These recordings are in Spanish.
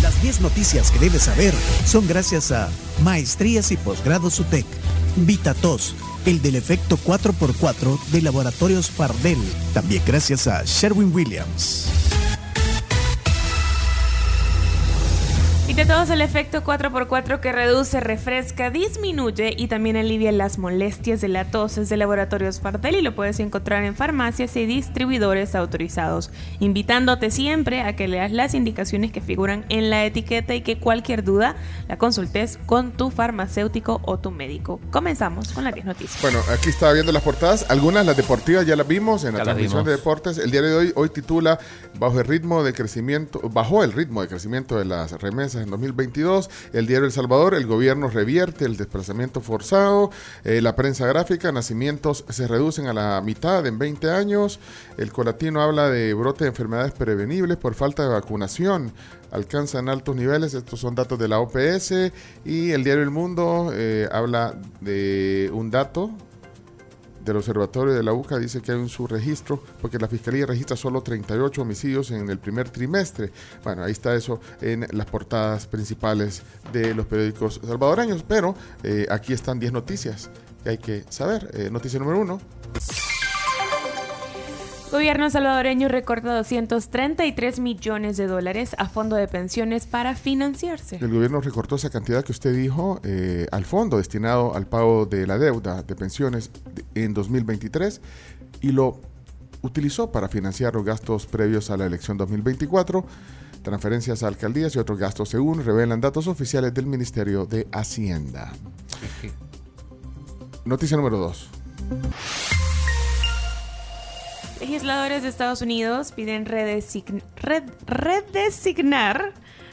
Las 10 noticias que debes saber son gracias a Maestrías y Posgrados UTEC, VitaTos, el del efecto 4x4 de Laboratorios Fardel, también gracias a Sherwin Williams. Y de todos el efecto 4x4 que reduce, refresca, disminuye y también alivia las molestias de la tos es de Laboratorios Fardel y lo puedes encontrar en farmacias y distribuidores autorizados, invitándote siempre a que leas las indicaciones que figuran en la etiqueta y que cualquier duda la consultes con tu farmacéutico o tu médico. Comenzamos con las 10 noticias. Bueno, aquí estaba viendo las portadas, algunas las deportivas ya las vimos en la transmisión de deportes. El día de hoy hoy titula bajo el ritmo de crecimiento, bajó el ritmo de crecimiento de las remesas en 2022. El diario El Salvador, el gobierno revierte el desplazamiento forzado. Eh, la prensa gráfica, nacimientos se reducen a la mitad en 20 años. El Colatino habla de brote de enfermedades prevenibles por falta de vacunación alcanzan altos niveles. Estos son datos de la OPS. Y el diario El Mundo eh, habla de un dato del Observatorio de la UCA dice que hay un subregistro porque la Fiscalía registra solo 38 homicidios en el primer trimestre. Bueno, ahí está eso en las portadas principales de los periódicos salvadoreños, pero eh, aquí están 10 noticias que hay que saber. Eh, noticia número uno. Gobierno salvadoreño recorta 233 millones de dólares a fondo de pensiones para financiarse. El gobierno recortó esa cantidad que usted dijo eh, al fondo destinado al pago de la deuda de pensiones en 2023 y lo utilizó para financiar los gastos previos a la elección 2024 transferencias a alcaldías y otros gastos, según revelan datos oficiales del Ministerio de Hacienda. Noticia número 2. Legisladores de Estados Unidos piden redesignar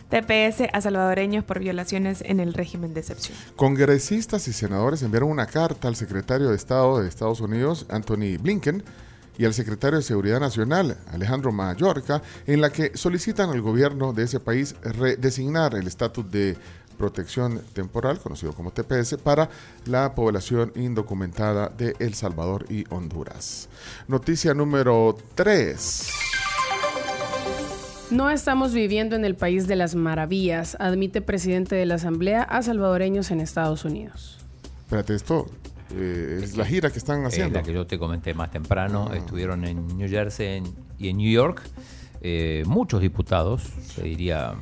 TPS a salvadoreños por violaciones en el régimen de excepción. Congresistas y senadores enviaron una carta al secretario de Estado de Estados Unidos, Anthony Blinken, y al secretario de Seguridad Nacional, Alejandro Mayorka, en la que solicitan al gobierno de ese país redesignar el estatus de protección temporal, conocido como TPS, para la población indocumentada de El Salvador y Honduras. Noticia número 3. No estamos viviendo en el país de las maravillas, admite presidente de la Asamblea a salvadoreños en Estados Unidos. Espérate, esto eh, es la gira que están haciendo. la que yo te comenté más temprano. Ah. Estuvieron en New Jersey y en New York. Eh, muchos diputados, se diría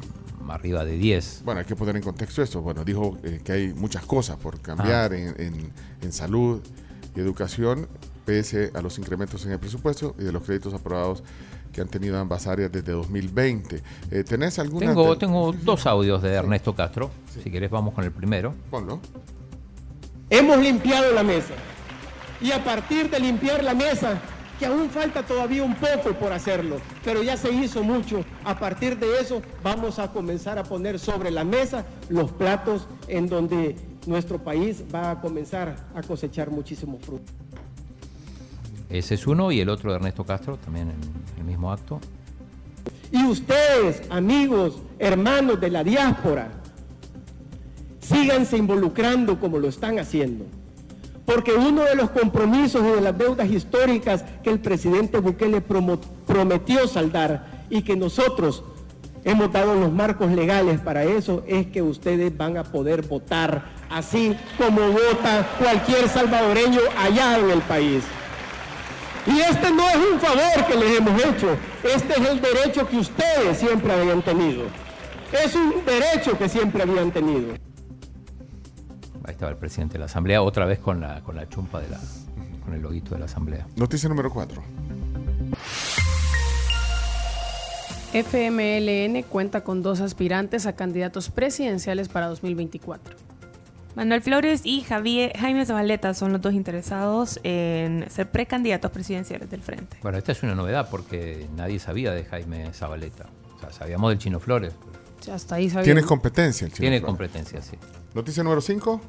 arriba de 10. Bueno, hay que poner en contexto esto. Bueno, dijo eh, que hay muchas cosas por cambiar en, salud y educación, pese a los incrementos en el presupuesto y de los créditos aprobados que han tenido ambas áreas desde 2020. Eh, ¿Tenés alguna? Tengo, tengo dos audios de Ernesto Castro. Si querés, vamos con el primero. Ponlo. Hemos limpiado la mesa. Y a partir de limpiar la mesa, que aún falta todavía un poco por hacerlo, pero ya se hizo mucho. A partir de eso vamos a comenzar a poner sobre la mesa los platos en donde nuestro país va a comenzar a cosechar muchísimo fruto. Ese es uno y el otro de Ernesto Castro, también en el mismo acto. Y ustedes, amigos, hermanos de la diáspora, síganse involucrando como lo están haciendo. Porque uno de los compromisos y de las deudas históricas que el presidente Bukele prometió saldar y que nosotros hemos dado los marcos legales para eso es que ustedes van a poder votar así como vota cualquier salvadoreño allá en el país. Y este no es un favor que les hemos hecho, este es el derecho que ustedes siempre habían tenido. Es un derecho que siempre habían tenido. Ahí estaba el presidente de la Asamblea, otra vez con la, con la chumpa de la, con el loguito de la Asamblea. Noticia número 4. FMLN cuenta con dos aspirantes a candidatos presidenciales para 2024. Manuel Flores y Javier, Jaime Zabaleta son los dos interesados en ser precandidatos presidenciales del Frente. Bueno, esta es una novedad porque nadie sabía de Jaime Zabaleta. O sea, sabíamos del Chino Flores. Hasta ahí sabíamos. Tiene competencia el Chino Tiene competencia, sí. Noticia número 5.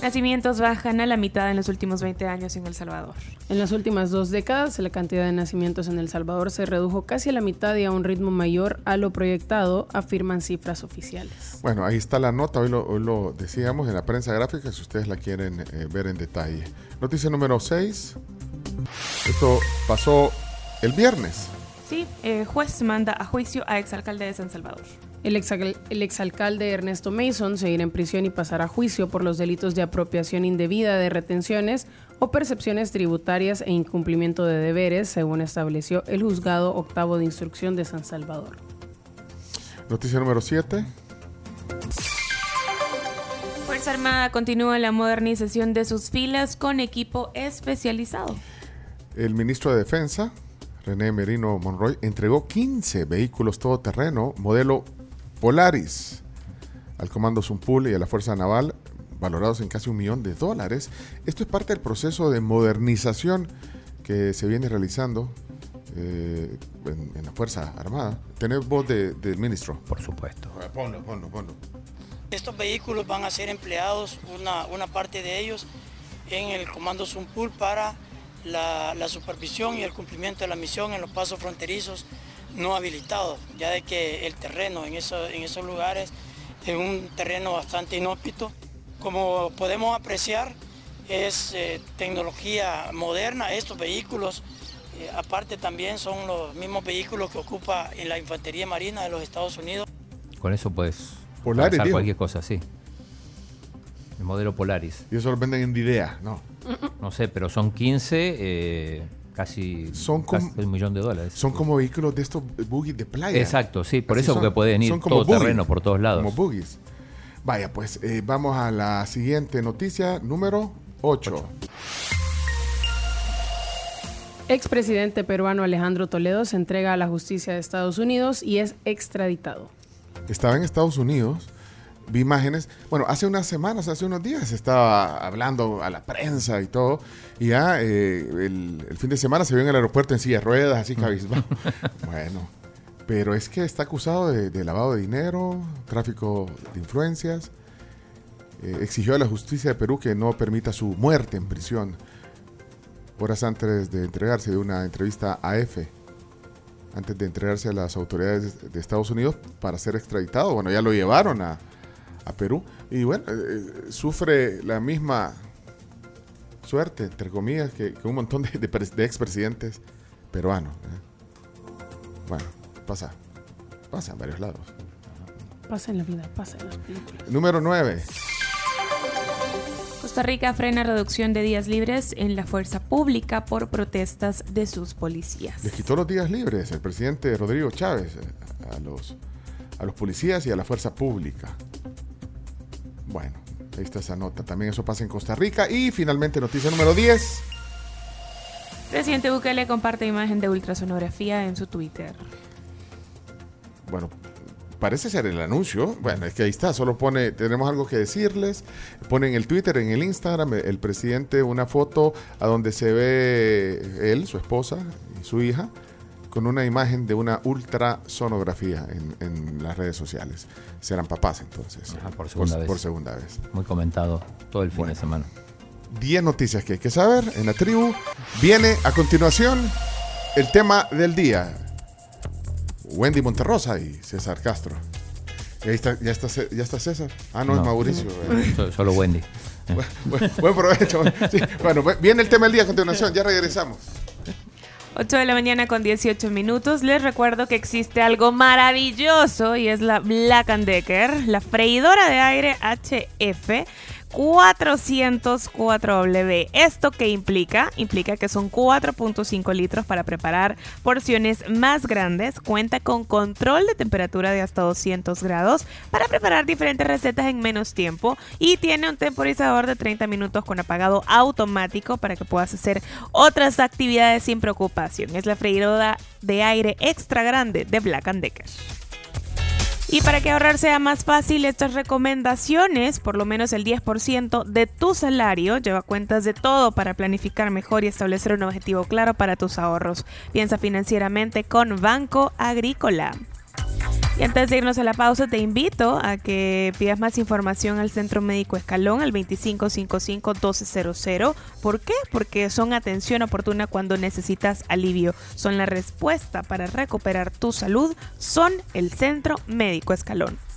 Nacimientos bajan a la mitad en los últimos 20 años en El Salvador. En las últimas dos décadas, la cantidad de nacimientos en El Salvador se redujo casi a la mitad y a un ritmo mayor a lo proyectado, afirman cifras oficiales. Bueno, ahí está la nota, hoy lo, decíamos en la prensa gráfica, si ustedes la quieren eh, ver en detalle. Noticia número 6. Esto pasó el viernes. Sí, eh, juez manda a juicio a exalcalde de San Salvador. El, exalcalde Ernesto Mason seguirá en prisión y pasará a juicio por los delitos de apropiación indebida de retenciones o percepciones tributarias e incumplimiento de deberes, según estableció el juzgado octavo de instrucción de San Salvador. Noticia número 7. Fuerza Armada continúa la modernización de sus filas con equipo especializado. El ministro de Defensa, René Merino Monroy, entregó 15 vehículos todoterreno modelo Polaris al Comando Zumpul y a la Fuerza Naval, valorados en casi un millón de dólares. Esto es parte del proceso de modernización que se viene realizando eh, en, la Fuerza Armada. ¿Tenés voz del ministro? Por supuesto. Ponlo, ponlo, ponlo. Estos vehículos van a ser empleados, una, una parte de ellos, en el Comando Zumpul para la, la, supervisión y el cumplimiento de la misión en los pasos fronterizos no habilitados, ya de que el terreno en, eso, en esos lugares es un terreno bastante inhóspito. Como podemos apreciar, es eh, tecnología moderna, estos vehículos, eh, aparte también son los mismos vehículos que ocupa en la Infantería Marina de los Estados Unidos. Con eso puedes Polaris, cualquier cosa, sí. El modelo Polaris. Y eso lo venden en Didea, ¿no? No sé, pero son 15, eh, casi, son un millón de dólares. Son como vehículos de estos buggies de playa. Exacto, sí, por eso que pueden ir todo terreno por todos lados. Como buggies. Vaya, pues eh, vamos a la siguiente noticia, número 8. Expresidente peruano Alejandro Toledo se entrega a la justicia de Estados Unidos y es extraditado. Estaba en Estados Unidos vi imágenes. Bueno, hace unas semanas, hace unos días, estaba hablando a la prensa y todo. Y ya eh, el, fin de semana se vio en el aeropuerto en silla de ruedas, así cabizbajo. bueno, pero es que está acusado de, lavado de dinero, tráfico de influencias. Eh, exigió a la justicia de Perú que no permita su muerte en prisión. Horas antes de entregarse de una entrevista a EFE antes de entregarse a las autoridades de Estados Unidos para ser extraditado. Bueno, ya lo llevaron a, a Perú. Y bueno, eh, eh, sufre la misma suerte, entre comillas, que, un montón de, de, expresidentes peruanos. ¿eh? Bueno, pasa. Pasa en varios lados. Pasa en la vida, pasa en las películas. Número 9. Costa Rica frena reducción de días libres en la fuerza pública por protestas de sus policías. Les quitó los días libres el presidente Rodrigo Chávez a los, a los policías y a la fuerza pública. Bueno, ahí está esa nota. También eso pasa en Costa Rica. Y finalmente, noticia número 10. Presidente Bukele comparte imagen de ultrasonografía en su Twitter. Bueno, parece ser el anuncio. Bueno, es que ahí está, solo pone, tenemos algo que decirles. Pone en el Twitter, en el Instagram, el presidente una foto a donde se ve él, su esposa y su hija con una imagen de una ultrasonografía en, en las redes sociales. Serán papás entonces. por, segunda vez. Muy comentado todo el fin de semana. 10 noticias que hay que saber en la tribu. Viene a continuación el tema del día. Wendy Monterrosa y César Castro. ahí está, ya, está, ya está César. Ah, no, es Mauricio. Solo Wendy. buen, provecho. bueno, viene el tema del día a continuación. Ya regresamos. 8 de la mañana con 18 minutos. Les recuerdo que existe algo maravilloso y es la Black Decker, la freidora de aire HF 404W. ¿Esto qué implica? Implica que son 4.5 litros para preparar porciones más grandes. Cuenta con control de temperatura de hasta 200 grados para preparar diferentes recetas en menos tiempo. Y tiene un temporizador de 30 minutos con apagado automático para que puedas hacer otras actividades sin preocupación. Es la freidora de aire extra grande de Black Decker. Y para que ahorrar sea más fácil, estas recomendaciones, por lo menos el 10% de tu salario, lleva cuentas de todo para planificar mejor y establecer un objetivo claro para tus ahorros. Piensa financieramente con Banco Agrícola. Y antes de irnos a la pausa, te invito a que pidas más información al Centro Médico Escalón al 2555-1200. ¿Por qué? Porque son atención oportuna cuando necesitas alivio. Son la respuesta para recuperar tu salud. Son el Centro Médico Escalón.